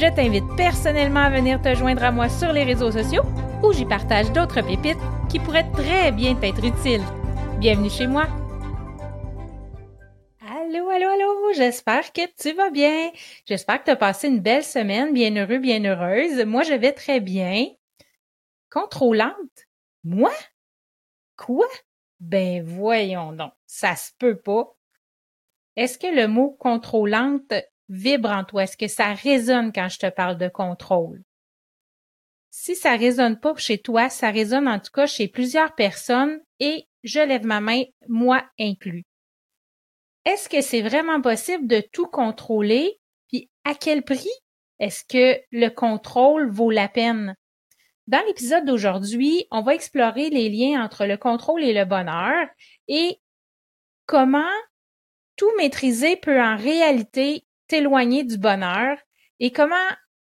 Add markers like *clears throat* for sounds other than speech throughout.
Je t'invite personnellement à venir te joindre à moi sur les réseaux sociaux où j'y partage d'autres pépites qui pourraient très bien t'être utiles. Bienvenue chez moi. Allô, allô, allô, j'espère que tu vas bien. J'espère que tu as passé une belle semaine, bien heureux, bien heureuse. Moi, je vais très bien. Contrôlante? Moi? Quoi? Ben voyons donc, ça se peut pas. Est-ce que le mot contrôlante vibre en toi? Est-ce que ça résonne quand je te parle de contrôle? Si ça résonne pas chez toi, ça résonne en tout cas chez plusieurs personnes et je lève ma main, moi inclus. Est-ce que c'est vraiment possible de tout contrôler? Puis à quel prix est-ce que le contrôle vaut la peine? Dans l'épisode d'aujourd'hui, on va explorer les liens entre le contrôle et le bonheur et comment tout maîtriser peut en réalité t'éloigner du bonheur et comment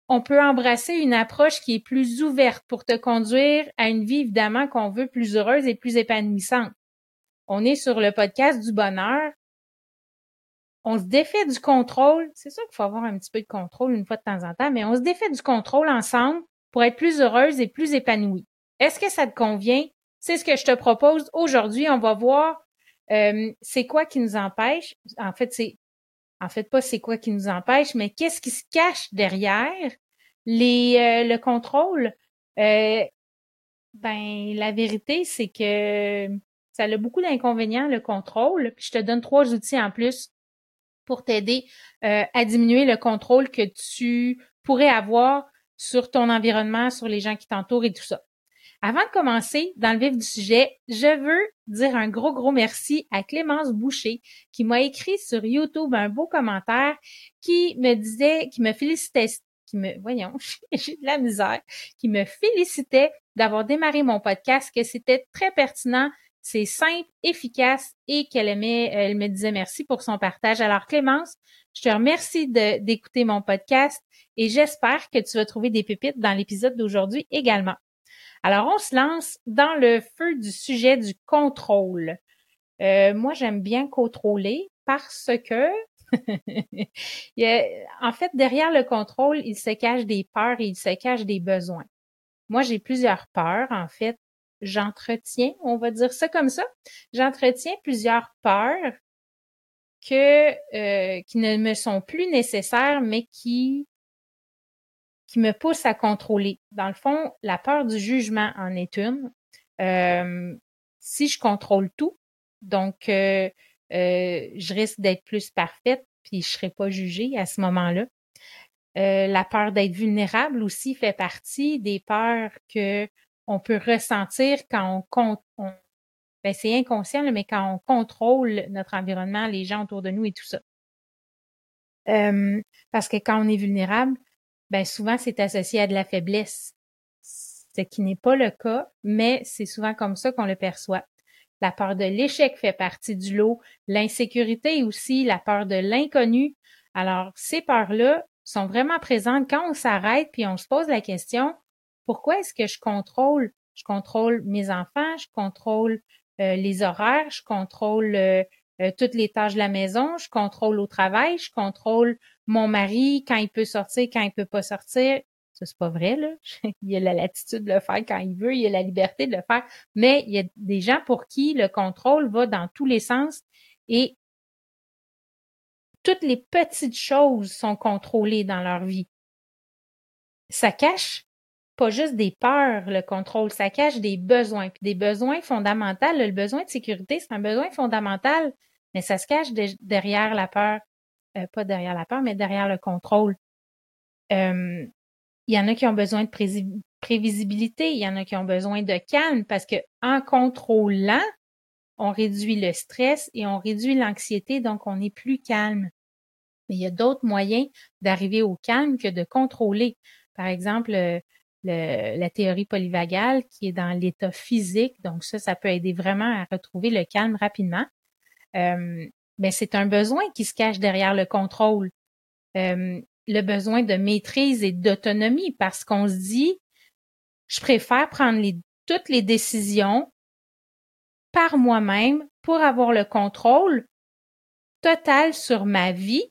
on peut embrasser une approche qui est plus ouverte pour te conduire à une vie évidemment qu'on veut plus heureuse et plus épanouissante. On est sur le podcast du bonheur. On se défait du contrôle. C'est sûr qu'il faut avoir un petit peu de contrôle une fois de temps en temps, mais on se défait du contrôle ensemble pour être plus heureuse et plus épanouie. Est-ce que ça te convient? C'est ce que je te propose aujourd'hui. On va voir euh, c'est quoi qui nous empêche. En fait, c'est en fait pas c'est quoi qui nous empêche, mais qu'est-ce qui se cache derrière les euh, le contrôle? Euh, ben la vérité c'est que ça a beaucoup d'inconvénients le contrôle. Puis je te donne trois outils en plus pour t'aider euh, à diminuer le contrôle que tu pourrais avoir sur ton environnement, sur les gens qui t'entourent et tout ça. Avant de commencer dans le vif du sujet, je veux dire un gros, gros merci à Clémence Boucher qui m'a écrit sur YouTube un beau commentaire qui me disait, qui me félicitait, qui me, voyons, *laughs* j'ai de la misère, qui me félicitait d'avoir démarré mon podcast, que c'était très pertinent, c'est simple, efficace et qu'elle aimait, elle me disait merci pour son partage. Alors Clémence, je te remercie d'écouter mon podcast et j'espère que tu vas trouver des pépites dans l'épisode d'aujourd'hui également. Alors, on se lance dans le feu du sujet du contrôle. Euh, moi, j'aime bien contrôler parce que, *laughs* en fait, derrière le contrôle, il se cache des peurs et il se cache des besoins. Moi, j'ai plusieurs peurs. En fait, j'entretiens, on va dire ça comme ça, j'entretiens plusieurs peurs que euh, qui ne me sont plus nécessaires, mais qui qui me pousse à contrôler. Dans le fond, la peur du jugement en est une. Euh, si je contrôle tout, donc euh, euh, je risque d'être plus parfaite, puis je serai pas jugée à ce moment-là. la peur d'être vulnérable aussi fait partie des peurs que on peut ressentir quand on, on ben c'est inconscient, mais quand on contrôle notre environnement, les gens autour de nous et tout ça. parce que quand on est vulnérable, ben souvent c'est associé à de la faiblesse, ce qui n'est pas le cas, mais c'est souvent comme ça qu'on le perçoit. La peur de l'échec fait partie du lot, l'insécurité aussi, la peur de l'inconnu. Alors, ces peurs-là sont vraiment présentes quand on s'arrête puis on se pose la question, pourquoi est-ce que je contrôle? Je contrôle mes enfants, je contrôle euh, les horaires, je contrôle euh, euh, toutes les tâches de la maison, je contrôle au travail, je contrôle mon mari quand il peut sortir, quand il peut pas sortir. Ça, c'est pas vrai, là. *laughs* il a la latitude de le faire quand il veut, il a la liberté de le faire. Mais il y a des gens pour qui le contrôle va dans tous les sens et toutes les petites choses sont contrôlées dans leur vie. Ça cache pas juste des peurs, le contrôle, ça cache des besoins. Puis des besoins fondamentaux, le besoin de sécurité, c'est un besoin fondamental, mais ça se cache derrière la peur. Euh, pas derrière la peur, mais derrière le contrôle. Euh, il y en a qui ont besoin de prévisibilité, il y en a qui ont besoin de calme parce que en contrôlant, on réduit le stress et on réduit l'anxiété, donc on est plus calme. Mais il y a d'autres moyens d'arriver au calme que de contrôler. Par exemple, la théorie polyvagale qui est dans l'état physique. Donc ça, ça peut aider vraiment à retrouver le calme rapidement. Euh, mais c'est un besoin qui se cache derrière le contrôle. Euh, le besoin de maîtrise et d'autonomie parce qu'on se dit, je préfère prendre toutes les décisions par moi-même pour avoir le contrôle total sur ma vie.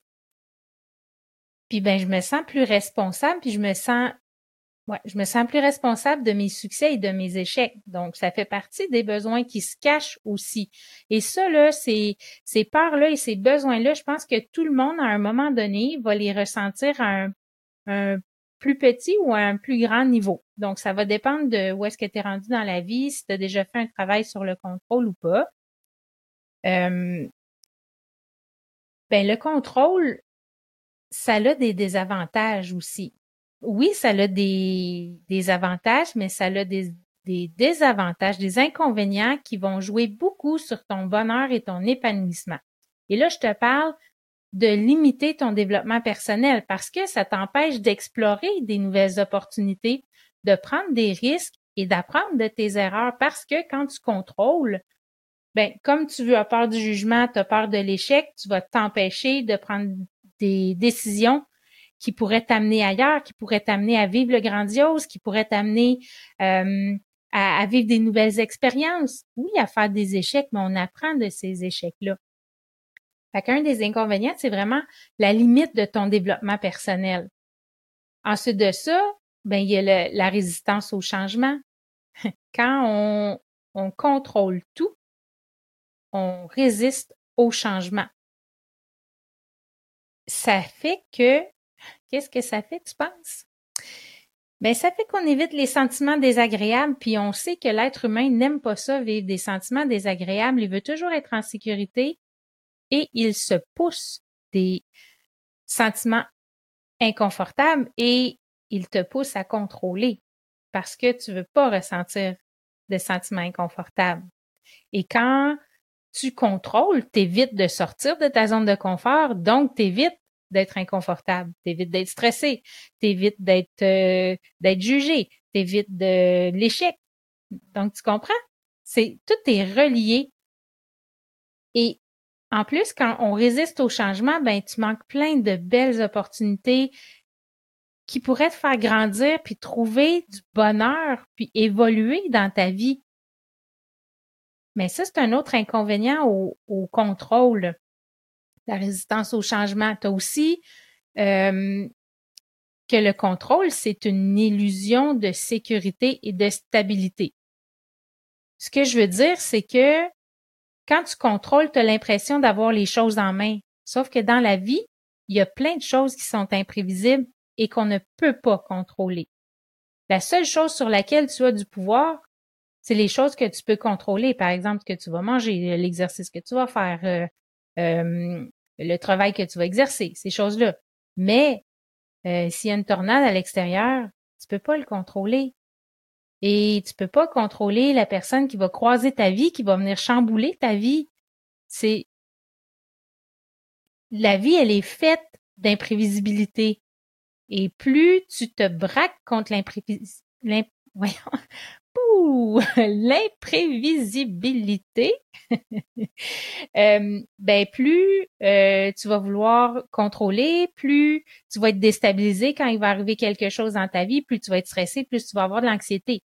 Puis ben, je me sens plus responsable, puis je me sens Ouais, je me sens plus responsable de mes succès et de mes échecs. Donc, ça fait partie des besoins qui se cachent aussi. Et ça, là, ces, ces peurs-là et ces besoins-là, je pense que tout le monde, à un moment donné, va les ressentir à un, plus petit ou à un plus grand niveau. Donc, ça va dépendre de où est-ce que tu es rendu dans la vie, si tu as déjà fait un travail sur le contrôle ou pas. Euh, ben, le contrôle, ça a des désavantages aussi oui, ça a des, des avantages, mais ça a des, des désavantages, des inconvénients qui vont jouer beaucoup sur ton bonheur et ton épanouissement. Et là, je te parle de limiter ton développement personnel parce que ça t'empêche d'explorer des nouvelles opportunités, de prendre des risques et d'apprendre de tes erreurs parce que quand tu contrôles, ben, comme tu as peur du jugement, tu as peur de l'échec, tu vas t'empêcher de prendre des décisions qui pourrait t'amener ailleurs, qui pourrait t'amener à vivre le grandiose, qui pourrait t'amener euh, à, vivre des nouvelles expériences. Oui, à faire des échecs, mais on apprend de ces échecs-là. Fait qu'un des inconvénients, c'est vraiment la limite de ton développement personnel. Ensuite de ça, ben, il y a la résistance au changement. *laughs* Quand on, on contrôle tout, on résiste au changement. Ça fait que Qu'est-ce que ça fait, tu penses? Ben, ça fait qu'on évite les sentiments désagréables, puis on sait que l'être humain n'aime pas ça, vivre des sentiments désagréables. Il veut toujours être en sécurité et il se pousse des sentiments inconfortables et il te pousse à contrôler parce que tu veux pas ressentir des sentiments inconfortables. Et quand tu contrôles, t'évites de sortir de ta zone de confort, donc t'évites d'être inconfortable, t'évites d'être stressé, t'évites d'être euh, d'être jugé, t'évites de l'échec. Donc tu comprends? C'est tout est relié. Et en plus quand on résiste au changement, ben tu manques plein de belles opportunités qui pourraient te faire grandir puis trouver du bonheur puis évoluer dans ta vie. Mais ça, c'est un autre inconvénient au, au contrôle la résistance au changement. Tu aussi euh, que le contrôle, c'est une illusion de sécurité et de stabilité. Ce que je veux dire, c'est que quand tu contrôles, tu as l'impression d'avoir les choses en main. Sauf que dans la vie, il y a plein de choses qui sont imprévisibles et qu'on ne peut pas contrôler. La seule chose sur laquelle tu as du pouvoir, c'est les choses que tu peux contrôler. Par exemple, ce que tu vas manger, l'exercice que tu vas faire, euh, euh, le travail que tu vas exercer, ces choses-là. Mais euh, s'il y a une tornade à l'extérieur, tu peux pas le contrôler. Et tu peux pas contrôler la personne qui va croiser ta vie, qui va venir chambouler ta vie. C'est la vie, elle est faite d'imprévisibilité. Et plus tu te braques contre l'imprévisibilité, *laughs* *laughs* l'imprévisibilité, *laughs* euh, ben plus euh, tu vas vouloir contrôler, plus tu vas être déstabilisé quand il va arriver quelque chose dans ta vie, plus tu vas être stressé, plus tu vas avoir de l'anxiété.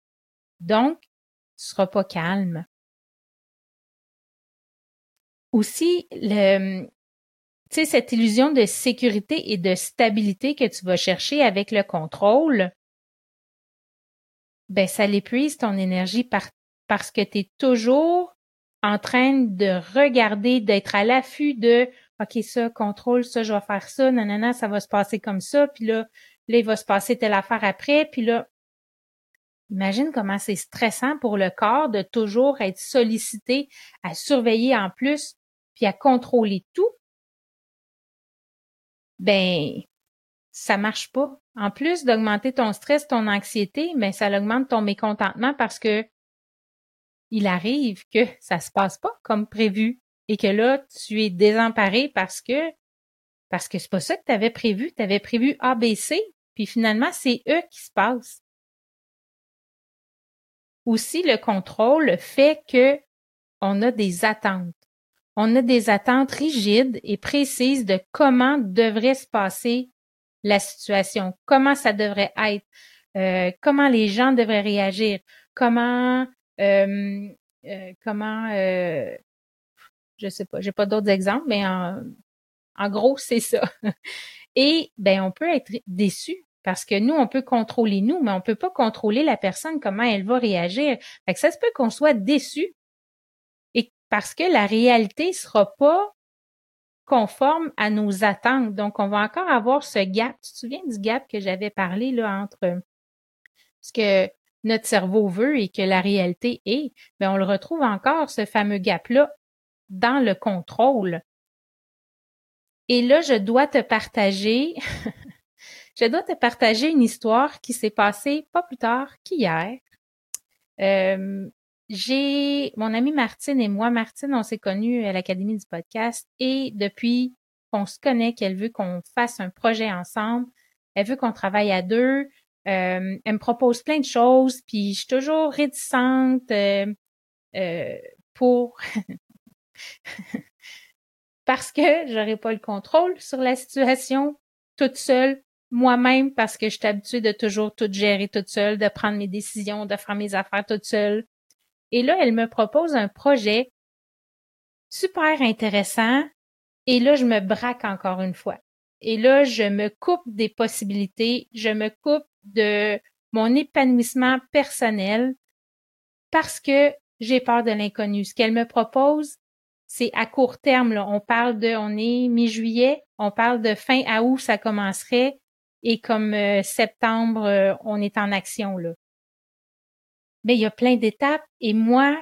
Donc, tu seras pas calme. Aussi, le, cette illusion de sécurité et de stabilité que tu vas chercher avec le contrôle, ben ça l'épuise ton énergie parce que tu es toujours en train de regarder, d'être à l'affût de OK, ça, contrôle, ça, je vais faire ça, nanana, ça va se passer comme ça, puis là, là, il va se passer telle affaire après, puis là, Imagine comment c'est stressant pour le corps de toujours être sollicité à surveiller en plus, puis à contrôler tout. Ben, ça marche pas. En plus d'augmenter ton stress, ton anxiété, mais ben, ça augmente ton mécontentement parce que il arrive que ça se passe pas comme prévu et que là, tu es désemparé parce que parce que c'est pas ça que tu avais prévu. Tu avais prévu ABC, puis finalement, c'est eux qui se passent. Aussi, le contrôle fait que on a des attentes. On a des attentes rigides et précises de comment devrait se passer la situation, comment ça devrait être, euh, comment les gens devraient réagir, comment euh, euh, comment euh, je sais pas, j'ai pas d'autres exemples, mais en, en gros, c'est ça. *laughs* Et ben on peut être déçu parce que nous, on peut contrôler nous, mais on peut pas contrôler la personne, comment elle va réagir. Fait que ça se peut qu'on soit déçu. Et parce que la réalité sera pas conforme à nos attentes. Donc, on va encore avoir ce gap. Tu te souviens du gap que j'avais parlé là entre ce que notre cerveau veut et que la réalité est? Mais ben, on le retrouve encore, ce fameux gap-là, dans le contrôle. Et là, je dois te partager *laughs* je dois te partager une histoire qui s'est passée pas plus tard qu'hier. Euh, j'ai mon amie Martine et moi, Martine, on s'est connus à l'Académie du podcast et depuis qu'on se connaît, qu'elle veut qu'on fasse un projet ensemble, elle veut qu'on travaille à deux. Euh, elle me propose plein de choses, puis je suis toujours réticente euh, euh pour *laughs* parce que j'aurais pas le contrôle sur la situation toute seule moi-même parce que je suis habituée de toujours tout gérer toute seule, de prendre mes décisions, de faire mes affaires toute seule. Et là, elle me propose un projet super intéressant et là, je me braque encore une fois. Et là, je me coupe des possibilités, je me coupe de mon épanouissement personnel parce que j'ai peur de l'inconnu. Ce qu'elle me propose, c'est à court terme. On parle de, on est mi-juillet, on parle de fin août, ça commencerait et comme euh, septembre, euh, on est en action là. Mais il y a plein d'étapes et moi,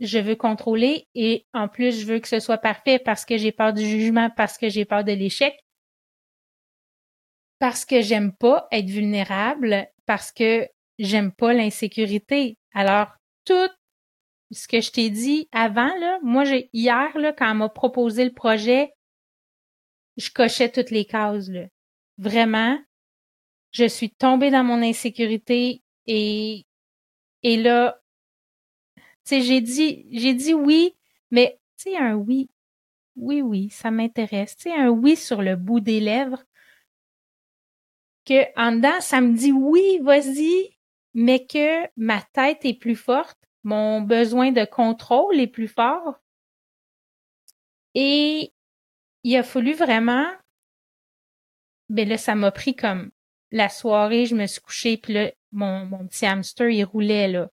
je veux contrôler et en plus, je veux que ce soit parfait parce que j'ai peur du jugement, parce que j'ai peur de l'échec, parce que j'aime pas être vulnérable, parce que j'aime pas l'insécurité. Alors, tout ce que je t'ai dit avant, là, moi, j'ai hier, là, quand on m'a proposé le projet, je cochais toutes les cases. Là vraiment, je suis tombée dans mon insécurité et, et là, tu j'ai dit, j'ai dit oui, mais tu sais, un oui, oui, oui, ça m'intéresse. Tu sais, un oui sur le bout des lèvres, que en dedans, ça me dit oui, vas-y, mais que ma tête est plus forte, mon besoin de contrôle est plus fort. Et il a fallu vraiment ben là, ça m'a pris comme la soirée, je me suis couchée, puis là, mon, mon petit hamster, il roulait, là.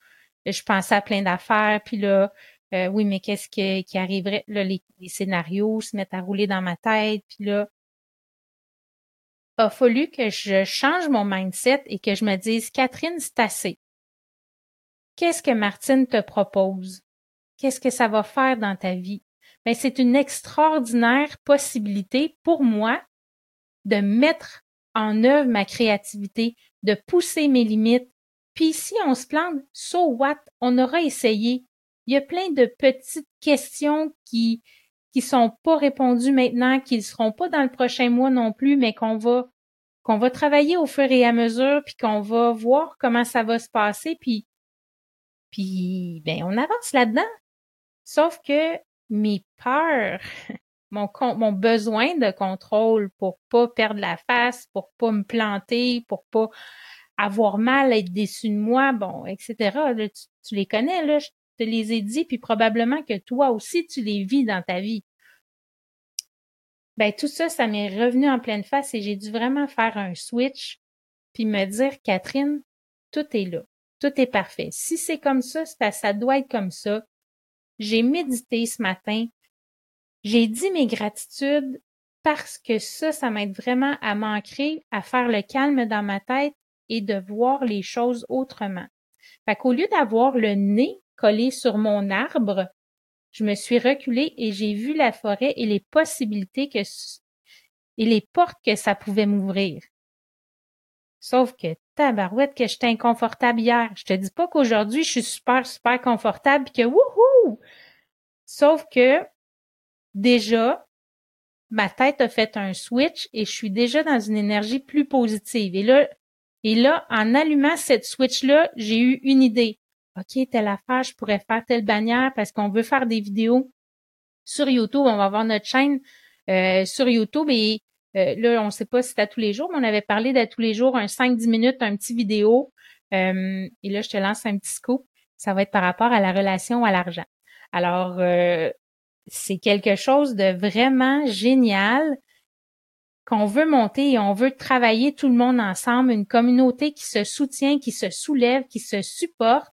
Je pensais à plein d'affaires, puis là, euh, oui, mais qu'est-ce qui, qui arriverait? Là, les, scénarios se mettent à rouler dans ma tête, puis là, a fallu que je change mon mindset et que je me dise, Catherine, c'est assez. Qu'est-ce que Martine te propose? Qu'est-ce que ça va faire dans ta vie? Ben, c'est une extraordinaire possibilité pour moi de mettre en œuvre ma créativité, de pousser mes limites. Puis si on se plante, so what? On aura essayé. Il y a plein de petites questions qui qui sont pas répondues maintenant, qui ne seront pas dans le prochain mois non plus, mais qu'on va qu'on va travailler au fur et à mesure, puis qu'on va voir comment ça va se passer, puis puis ben on avance là-dedans. Sauf que mes peurs, *laughs* mon, besoin de contrôle pour pas perdre la face, pour pas me planter, pour pas avoir mal, être déçu de moi, bon, etc. tu, les connais, là, je te les ai dit, puis probablement que toi aussi, tu les vis dans ta vie. Ben, tout ça, ça m'est revenu en pleine face et j'ai dû vraiment faire un switch, puis me dire, Catherine, tout est là. Tout est parfait. Si c'est comme ça, ça doit être comme ça. J'ai médité ce matin. J'ai dit mes gratitudes parce que ça, ça m'aide vraiment à m'ancrer, à faire le calme dans ma tête et de voir les choses autrement. Fait qu'au lieu d'avoir le nez collé sur mon arbre, je me suis reculée et j'ai vu la forêt et les possibilités que et les portes que ça pouvait m'ouvrir. Sauf que tabarouette que j'étais inconfortable hier. Je te dis pas qu'aujourd'hui je suis super super confortable que wouhou. Sauf que déjà ma tête a fait un switch et je suis déjà dans une énergie plus positive. Et là, en allumant cette switch-là, j'ai eu une idée. OK, telle affaire, je pourrais faire telle bannière parce qu'on veut faire des vidéos sur YouTube. On va avoir notre chaîne euh, sur YouTube et euh, là, on ne sait pas si c'est à tous les jours, mais on avait parlé d'à tous les jours, un 5-10 minutes, un petit vidéo. Euh, et là, je te lance un petit scoop. Ça va être par rapport à la relation à l'argent. Alors, c'est quelque chose de vraiment génial qu'on veut monter et on veut travailler tout le monde ensemble, une communauté qui se soutient, qui se soulève, qui se supporte.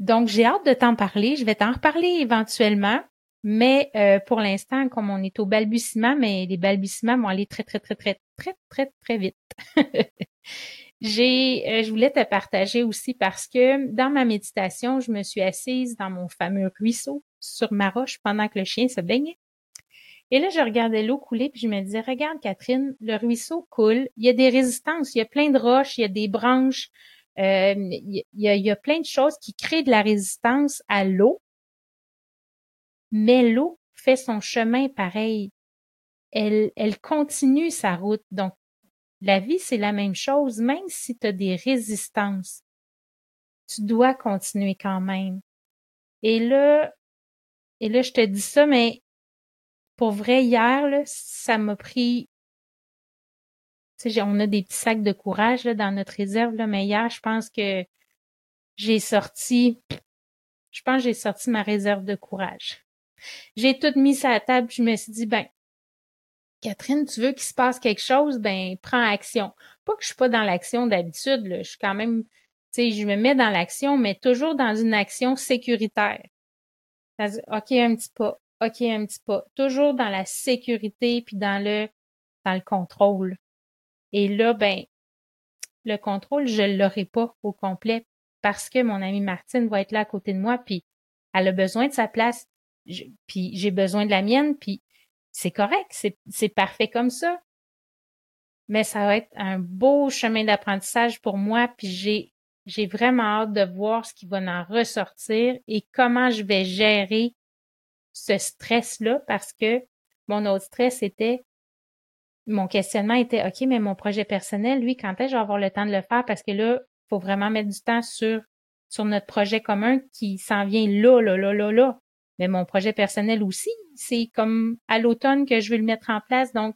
Donc, j'ai hâte de t'en parler. Je vais t'en reparler éventuellement. Mais euh, pour l'instant, comme on est au balbutiement, mais les balbutiements vont aller très, très, très, très, très, très, très vite. *laughs* j'ai, euh, je voulais te partager aussi parce que dans ma méditation, je me suis assise dans mon fameux ruisseau sur ma roche pendant que le chien se baignait. Et là, je regardais l'eau couler, puis je me disais, regarde Catherine, le ruisseau coule, il y a des résistances, il y a plein de roches, il y a des branches, euh, il, y a, plein de choses qui créent de la résistance à l'eau, mais l'eau fait son chemin pareil. Elle, elle continue sa route. Donc, la vie, c'est la même chose, même si tu as des résistances. Tu dois continuer quand même. Et là, et là, je te dis ça, mais pour vrai, hier, là, ça m'a pris. On a des petits sacs de courage dans notre réserve, là, mais hier, je pense que j'ai sorti. Je pense que j'ai sorti ma réserve de courage. J'ai tout mis sur la table, je me suis dit, ben, Catherine, tu veux qu'il se passe quelque chose, ben, prends action. Pas que je suis pas dans l'action d'habitude. Je suis quand même, tu sais, je me mets dans l'action, mais toujours dans une action sécuritaire. OK, un petit pas. OK, un petit pas. Toujours dans la sécurité puis dans le dans le contrôle. Et là, ben, le contrôle, je l'aurai pas au complet parce que mon amie Martine va être là à côté de moi, puis elle a besoin de sa place, puis j'ai besoin de la mienne, puis c'est correct, c'est parfait comme ça. Mais ça va être un beau chemin d'apprentissage pour moi, puis j'ai j'ai vraiment hâte de voir ce qui va en ressortir et comment je vais gérer ce stress-là parce que mon autre stress était, mon questionnement était, OK, mais mon projet personnel, lui, quand est-ce que je vais avoir le temps de le faire? Parce que là, il faut vraiment mettre du temps sur, sur notre projet commun qui s'en vient là, là, là, là, là. Mais mon projet personnel aussi, c'est comme à l'automne que je veux le mettre en place. Donc,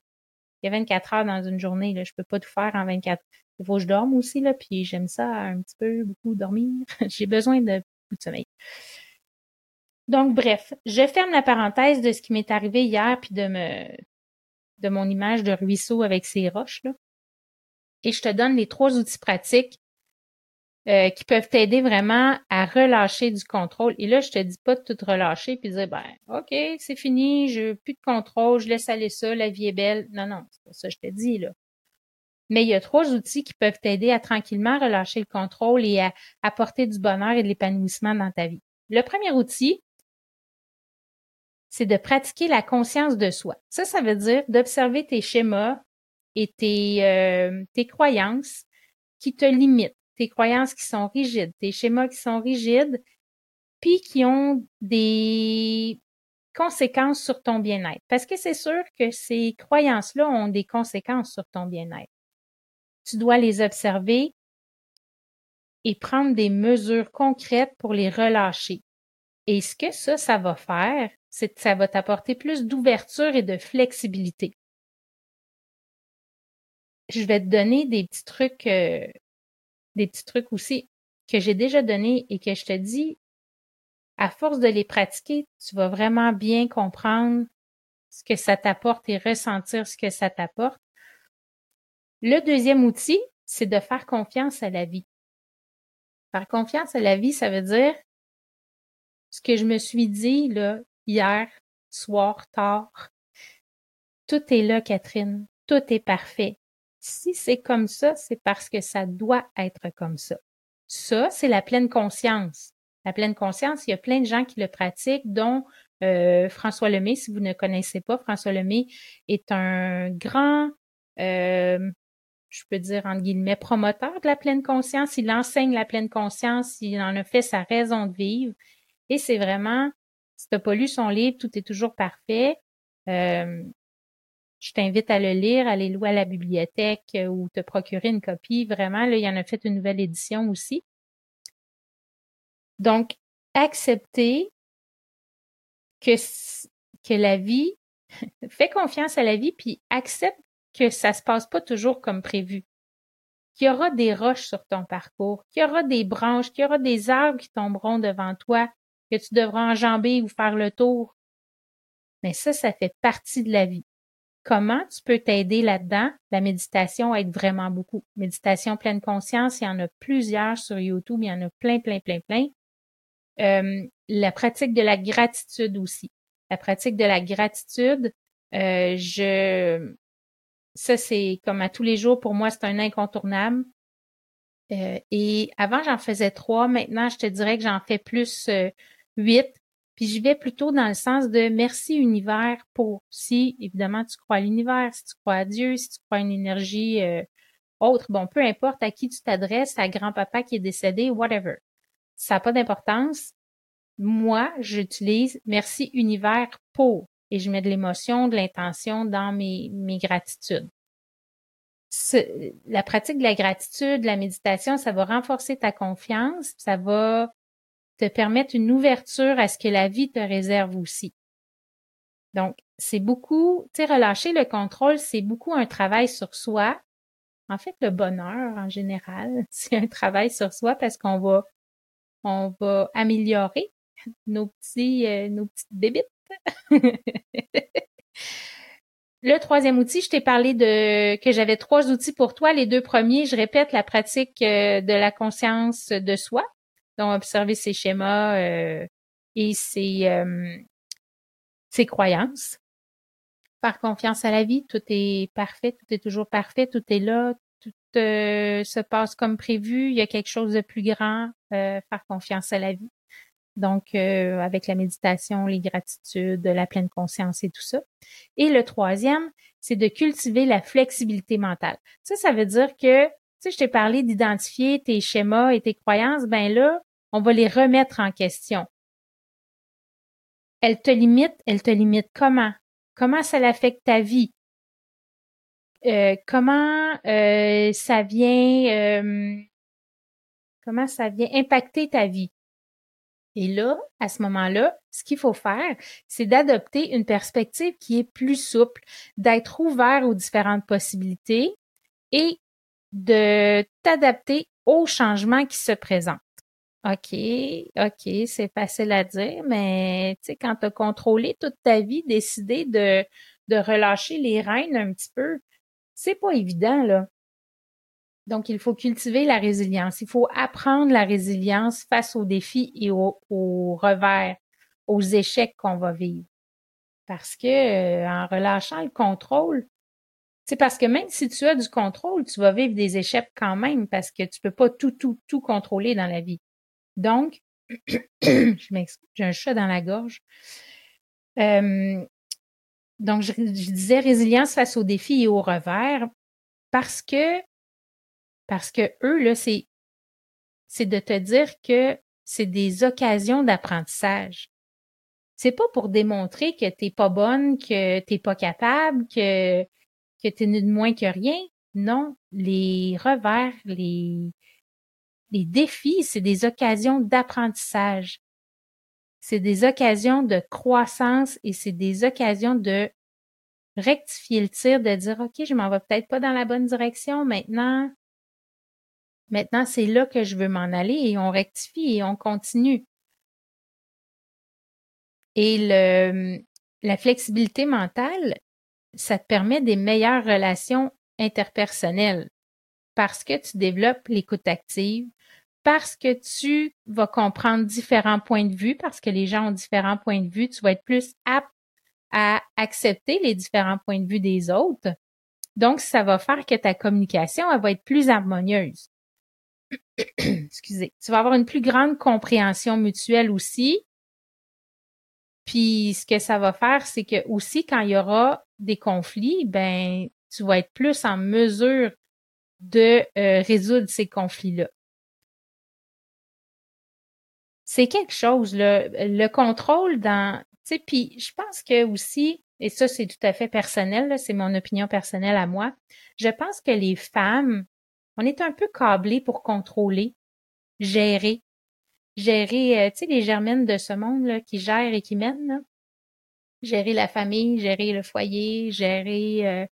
il y a 24 heures dans une journée. Là. Je peux pas tout faire en 24. Il faut que je dorme aussi, là, puis j'aime ça un petit peu, beaucoup dormir. *laughs* J'ai besoin de beaucoup de sommeil. Donc, bref, je ferme la parenthèse de ce qui m'est arrivé hier, puis de me de mon image de ruisseau avec ces roches, là. Et je te donne les trois outils pratiques euh, qui peuvent t'aider vraiment à relâcher du contrôle. Et là, je te dis pas de tout relâcher puis dire ben OK, c'est fini, je plus de contrôle, je laisse aller ça, la vie est belle. Non, non, c'est pas ça que je te dis là. Mais il y a trois outils qui peuvent t'aider à tranquillement relâcher le contrôle et à apporter du bonheur et de l'épanouissement dans ta vie. Le premier outil, c'est de pratiquer la conscience de soi. Ça, ça veut dire d'observer tes schémas et tes, euh, tes croyances qui te limitent, tes croyances qui sont rigides, tes schémas qui sont rigides, puis qui ont des conséquences sur ton bien-être. Parce que c'est sûr que ces croyances-là ont des conséquences sur ton bien-être. Tu dois les observer et prendre des mesures concrètes pour les relâcher. Et ce que ça, ça va faire, c'est que ça va t'apporter plus d'ouverture et de flexibilité. Je vais te donner des petits trucs, euh, des petits trucs aussi que j'ai déjà donnés et que je te dis, à force de les pratiquer, tu vas vraiment bien comprendre ce que ça t'apporte et ressentir ce que ça t'apporte. Le deuxième outil, c'est de faire confiance à la vie. Faire confiance à la vie, ça veut dire ce que je me suis dit là hier soir tard. Tout est là, Catherine. Tout est parfait. Si c'est comme ça, c'est parce que ça doit être comme ça. Ça, c'est la pleine conscience. La pleine conscience, il y a plein de gens qui le pratiquent, dont euh, François Lemay. Si vous ne connaissez pas, François Lemay est un grand, euh, je peux dire entre guillemets, promoteur de la pleine conscience. Il enseigne la pleine conscience, il en a fait sa raison de vivre. Et c'est vraiment, si tu n'as pas lu son livre, tout est toujours parfait. Euh, je t'invite à le lire, à aller louer à la bibliothèque euh, ou te procurer une copie. Vraiment, là, il y en a fait une nouvelle édition aussi. Donc, accepter que, que la vie, *laughs* fais confiance à la vie, puis accepte que ça se passe pas toujours comme prévu. Qu'il y aura des roches sur ton parcours, qu'il y aura des branches, qu'il y aura des arbres qui tomberont devant toi, que tu devras enjamber ou faire le tour. Mais ça, ça fait partie de la vie. Comment tu peux t'aider là-dedans? La méditation aide vraiment beaucoup. Méditation pleine conscience, il y en a plusieurs sur YouTube, il y en a plein, plein, plein, plein. Euh, la pratique de la gratitude aussi. La pratique de la gratitude, euh, je ça c'est comme à tous les jours pour moi c'est un incontournable. Euh, et avant j'en faisais trois, maintenant je te dirais que j'en fais plus huit. Puis je vais plutôt dans le sens de merci univers pour si évidemment tu crois à l'univers, si tu crois à Dieu, si tu crois à une énergie autre, bon peu importe à qui tu t'adresses, à grand-papa qui est décédé, whatever ça n'a pas d'importance. Moi, j'utilise merci univers pour et je mets de l'émotion, de l'intention dans mes, mes gratitudes. la pratique de la gratitude, la méditation, ça va renforcer ta confiance, ça va te permettre une ouverture à ce que la vie te réserve aussi. Donc, c'est beaucoup, tu sais, relâcher le contrôle, c'est beaucoup un travail sur soi. En fait, le bonheur, en général, *laughs* c'est un travail sur soi parce qu'on va on va améliorer nos petits, euh, nos petites bébites. Le troisième outil, je t'ai parlé de que j'avais trois outils pour toi. Les deux premiers, je répète, la pratique euh, de la conscience de soi, donc observer ses schémas euh, et ses, ses croyances. Par confiance à la vie, tout est parfait, tout est toujours parfait, tout est là, tout se passe comme prévu, il y a quelque chose de plus grand, euh, faire confiance à la vie. Donc, euh, avec la méditation, les gratitudes, la pleine conscience et tout ça. Et le troisième, c'est de cultiver la flexibilité mentale. Ça, ça veut dire que, tu sais, je t'ai parlé d'identifier tes schémas et tes croyances, ben là, on va les remettre en question. Elle te limite, elle te limite comment? Comment ça l'affecte ta vie? Euh, comment euh, ça vient euh, comment ça vient impacter ta vie? Et là, à ce moment-là, ce qu'il faut faire, c'est d'adopter une perspective qui est plus souple, d'être ouvert aux différentes possibilités et de t'adapter aux changements qui se présentent. OK, OK, c'est facile à dire, mais tu sais, quand tu as contrôlé toute ta vie, décidé de, de relâcher les rênes un petit peu, c'est pas évident, là. Donc, il faut cultiver la résilience. Il faut apprendre la résilience face aux défis et aux, revers, aux échecs qu'on va vivre. Parce que euh, en relâchant le contrôle, c'est parce que même si tu as du contrôle, tu vas vivre des échecs quand même parce que tu peux pas tout, tout, tout contrôler dans la vie. Donc, *clears throat* je m'excuse, j'ai un chat dans la gorge. Euh, donc, je, disais résilience face aux défis et aux revers parce que, parce que eux, là, c'est, c'est de te dire que c'est des occasions d'apprentissage. C'est pas pour démontrer que t'es pas bonne, que t'es pas capable, que, que t'es de moins que rien. Non, les revers, les, les défis, c'est des occasions d'apprentissage c'est des occasions de croissance et c'est des occasions de rectifier le tir, de dire, OK, je m'en vais peut-être pas dans la bonne direction maintenant. Maintenant, c'est là que je veux m'en aller et on rectifie et on continue. Et le, la flexibilité mentale, ça te permet des meilleures relations interpersonnelles parce que tu développes l'écoute active, parce que tu vas comprendre différents points de vue, parce que les gens ont différents points de vue, tu vas être plus apte à accepter les différents points de vue des autres. Donc, ça va faire que ta communication, va être plus harmonieuse. *coughs* Excusez. Tu vas avoir une plus grande compréhension mutuelle aussi. Puis, ce que ça va faire, c'est que aussi, quand il y aura des conflits, ben, tu vas être plus en mesure de euh, résoudre ces conflits-là. C'est quelque chose, là, le contrôle dans, tu sais, puis je pense que aussi, et ça c'est tout à fait personnel, c'est mon opinion personnelle à moi, je pense que les femmes, on est un peu câblées pour contrôler, gérer, gérer, euh, tu sais, les germaines de ce monde là, qui gèrent et qui mènent, gérer la famille, gérer le foyer, gérer euh,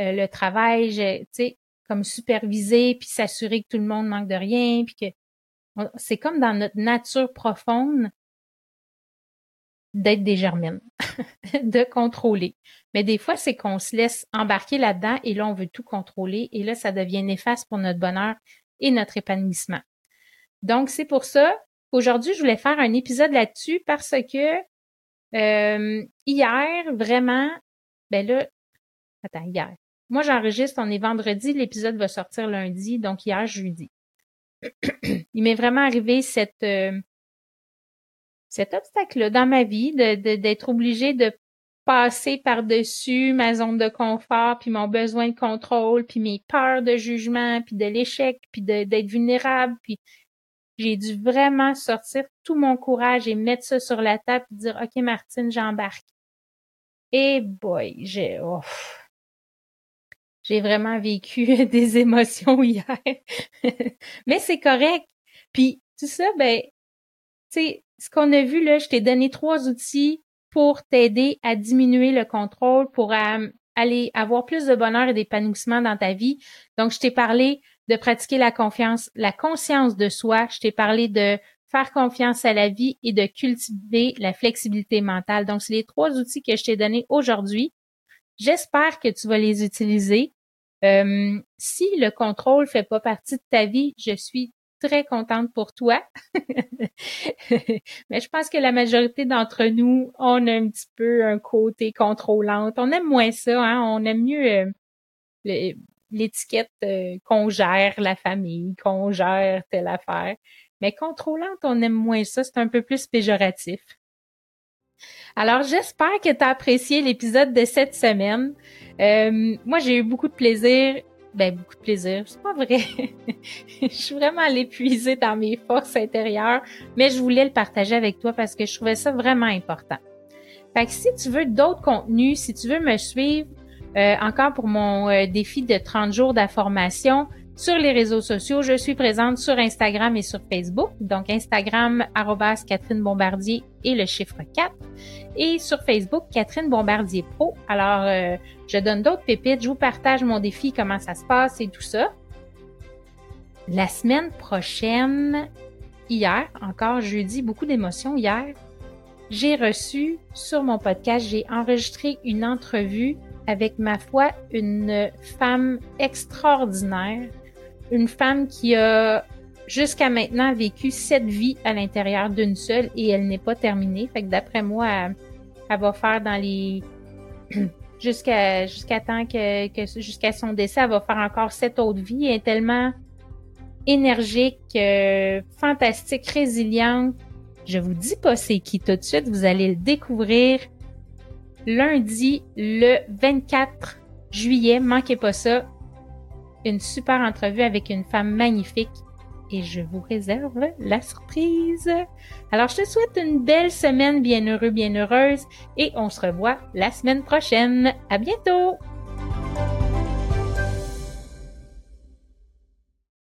euh, le travail, tu sais, comme superviser puis s'assurer que tout le monde manque de rien, puis que c'est comme dans notre nature profonde d'être des germaines, *laughs* de contrôler. Mais des fois, c'est qu'on se laisse embarquer là-dedans et là, on veut tout contrôler et là, ça devient néfaste pour notre bonheur et notre épanouissement. Donc, c'est pour ça qu'aujourd'hui, je voulais faire un épisode là-dessus parce que euh, hier, vraiment, ben là, attends, hier, moi, j'enregistre, on est vendredi, l'épisode va sortir lundi, donc hier, jeudi. *clears throat* Il m'est vraiment arrivé cette, euh, cet obstacle-là dans ma vie, de, d'être obligé de passer par-dessus ma zone de confort, puis mon besoin de contrôle, puis mes peurs de jugement, puis de l'échec, puis d'être vulnérable, puis j'ai dû vraiment sortir tout mon courage et mettre ça sur la table et dire OK Martine, j'embarque. Et boy, j'ai j'ai vraiment vécu *laughs* des émotions hier. *laughs* Mais c'est correct. Puis tout ça, ben, tu sais, ce qu'on a vu là, je t'ai donné trois outils pour t'aider à diminuer le contrôle, pour euh, aller avoir plus de bonheur et d'épanouissement dans ta vie. Donc, je t'ai parlé de pratiquer la confiance, la conscience de soi. Je t'ai parlé de faire confiance à la vie et de cultiver la flexibilité mentale. Donc, c'est les trois outils que je t'ai donnés aujourd'hui. J'espère que tu vas les utiliser. Euh, si le contrôle fait pas partie de ta vie, je suis très contente pour toi. *laughs* Mais je pense que la majorité d'entre nous, on un petit peu un côté contrôlante. On aime moins ça, hein? On aime mieux euh, l'étiquette euh, qu'on gère la famille, qu'on gère telle affaire. Mais contrôlante, on aime moins ça. C'est un peu plus péjoratif. Alors, j'espère que tu as apprécié l'épisode de cette semaine. Euh, moi, j'ai eu beaucoup de plaisir. Ben, beaucoup de plaisir. C'est pas vrai. *laughs* je suis vraiment allée dans mes forces intérieures, mais je voulais le partager avec toi parce que je trouvais ça vraiment important. Fait que si tu veux d'autres contenus, si tu veux me suivre, euh, encore pour mon euh, défi de 30 jours d'information, sur les réseaux sociaux, je suis présente sur Instagram et sur Facebook. Donc Instagram, Catherine Bombardier et le chiffre 4. Et sur Facebook, Catherine Bombardier Pro. Alors, euh, je donne d'autres pépites, je vous partage mon défi, comment ça se passe et tout ça. La semaine prochaine, hier, encore jeudi, beaucoup d'émotions hier, j'ai reçu sur mon podcast, j'ai enregistré une entrevue avec ma foi une femme extraordinaire une femme qui a jusqu'à maintenant vécu sept vies à l'intérieur d'une seule et elle n'est pas terminée. Fait que d'après moi, elle, va faire dans les *clears throat* jusqu'à jusqu'à temps que, jusqu'à son décès, elle va faire encore sept autres vies. Elle est tellement énergique, euh, fantastique, résiliente. Je vous dis pas c'est qui tout de suite, vous allez le découvrir lundi le 24 juillet. Manquez pas ça une super entrevue avec une femme magnifique et je vous réserve la surprise. Alors, je te souhaite une belle semaine bien heureux, bien heureuse et on se revoit la semaine prochaine. À bientôt!